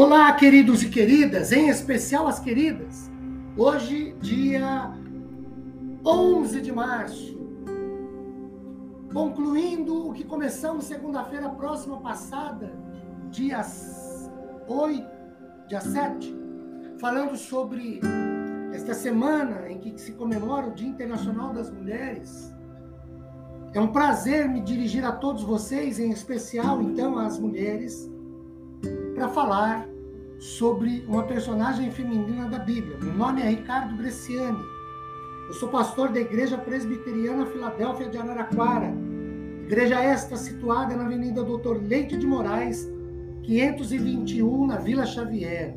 Olá, queridos e queridas, em especial as queridas. Hoje, dia 11 de março, concluindo o que começamos segunda-feira próxima passada, dia 8, dia 7, falando sobre esta semana em que se comemora o Dia Internacional das Mulheres. É um prazer me dirigir a todos vocês, em especial então às mulheres para falar sobre uma personagem feminina da Bíblia. Meu nome é Ricardo Bresciani. Eu sou pastor da Igreja Presbiteriana Filadélfia de Araraquara. Igreja esta situada na Avenida Doutor Leite de Moraes, 521, na Vila Xavier.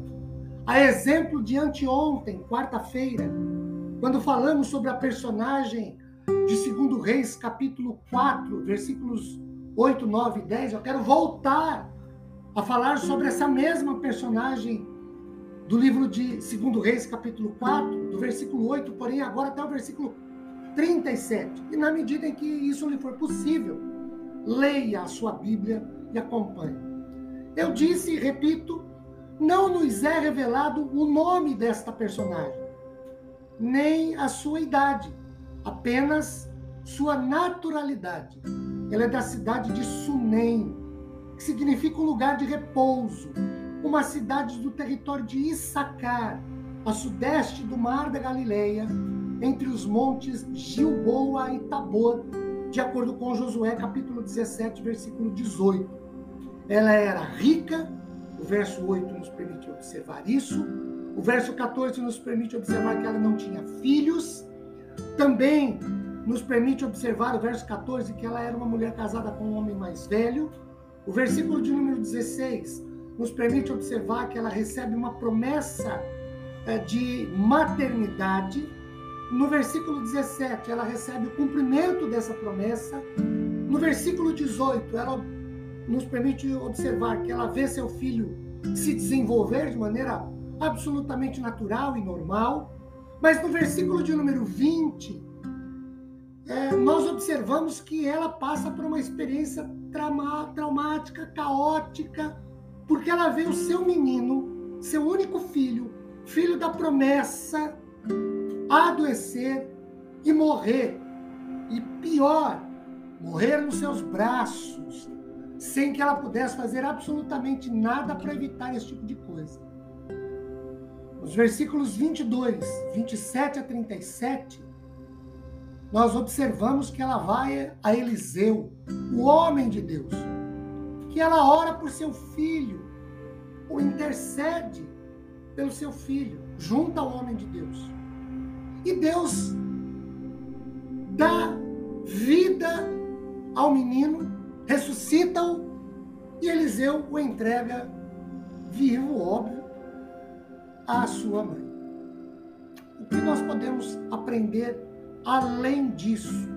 A exemplo de anteontem, quarta-feira, quando falamos sobre a personagem de 2 Reis, capítulo 4, versículos 8, 9 e 10, eu quero voltar a falar sobre essa mesma personagem do livro de 2 Reis, capítulo 4, do versículo 8, porém agora até o versículo 37. E na medida em que isso lhe for possível, leia a sua Bíblia e acompanhe. Eu disse e repito, não nos é revelado o nome desta personagem, nem a sua idade, apenas sua naturalidade. Ela é da cidade de Sunem, que significa um lugar de repouso, uma cidade do território de Issacar, a sudeste do Mar da Galileia, entre os montes Gilboa e Tabor, de acordo com Josué capítulo 17, versículo 18. Ela era rica, o verso 8 nos permite observar isso. O verso 14 nos permite observar que ela não tinha filhos. Também nos permite observar o verso 14 que ela era uma mulher casada com um homem mais velho. O versículo de número 16 nos permite observar que ela recebe uma promessa eh, de maternidade. No versículo 17, ela recebe o cumprimento dessa promessa. No versículo 18, ela nos permite observar que ela vê seu filho se desenvolver de maneira absolutamente natural e normal. Mas no versículo de número 20, é, nós observamos que ela passa por uma experiência trauma, traumática, caótica, porque ela vê o seu menino, seu único filho, filho da promessa, adoecer e morrer. E pior, morrer nos seus braços, sem que ela pudesse fazer absolutamente nada para evitar esse tipo de coisa. Os versículos 22, 27 a 37 nós observamos que ela vai a Eliseu, o homem de Deus, que ela ora por seu filho, ou intercede pelo seu filho, junto ao homem de Deus. E Deus dá vida ao menino, ressuscita-o, e Eliseu o entrega vivo, óbvio, à sua mãe. O que nós podemos aprender além disso.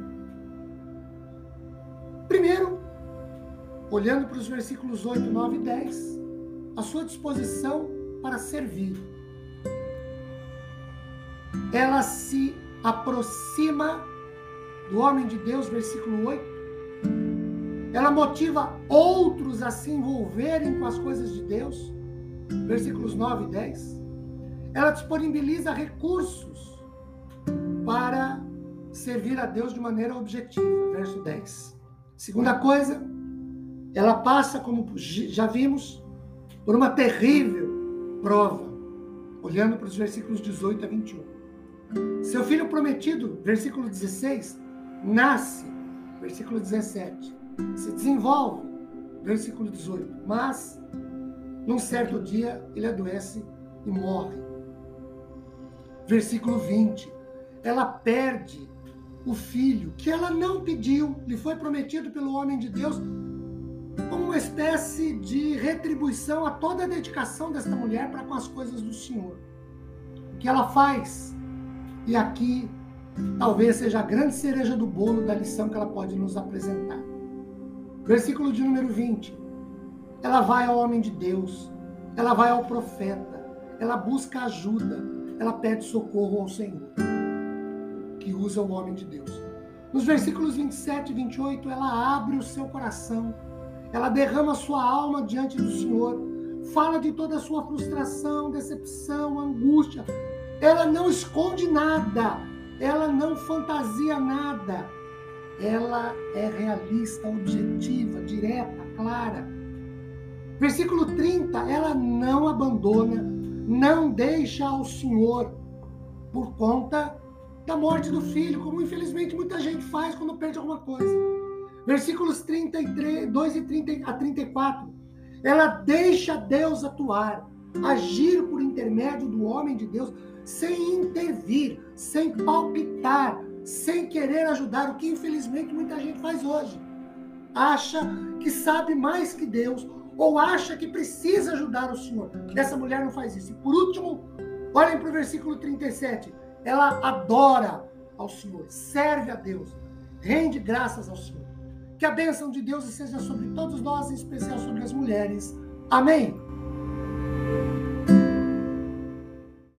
Primeiro, olhando para os versículos 8, 9 e 10, a sua disposição para servir. Ela se aproxima do homem de Deus, versículo 8. Ela motiva outros a se envolverem com as coisas de Deus, versículos 9 e 10. Ela disponibiliza recursos para servir a Deus de maneira objetiva. Verso 10. Segunda coisa, ela passa, como já vimos, por uma terrível prova, olhando para os versículos 18 a 21. Seu filho prometido, versículo 16, nasce, versículo 17, se desenvolve, versículo 18, mas num certo dia ele adoece e morre. Versículo 20, ela perde o filho, que ela não pediu, lhe foi prometido pelo homem de Deus, como uma espécie de retribuição a toda a dedicação desta mulher para com as coisas do Senhor. O que ela faz? E aqui talvez seja a grande cereja do bolo da lição que ela pode nos apresentar. Versículo de número 20. Ela vai ao homem de Deus, ela vai ao profeta, ela busca ajuda, ela pede socorro ao Senhor que usa o homem de Deus. Nos versículos 27 e 28, ela abre o seu coração, ela derrama sua alma diante do Senhor, fala de toda a sua frustração, decepção, angústia. Ela não esconde nada, ela não fantasia nada. Ela é realista, objetiva, direta, clara. Versículo 30, ela não abandona, não deixa ao Senhor por conta da morte do filho, como infelizmente muita gente faz quando perde alguma coisa. Versículos 33, 2 e 30 a 34. Ela deixa Deus atuar, agir por intermédio do homem de Deus, sem intervir, sem palpitar, sem querer ajudar, o que infelizmente muita gente faz hoje. Acha que sabe mais que Deus, ou acha que precisa ajudar o Senhor. Essa mulher não faz isso. E por último, olhem para o versículo 37 ela adora ao Senhor, serve a Deus, rende graças ao Senhor. Que a bênção de Deus seja sobre todos nós, em especial sobre as mulheres. Amém.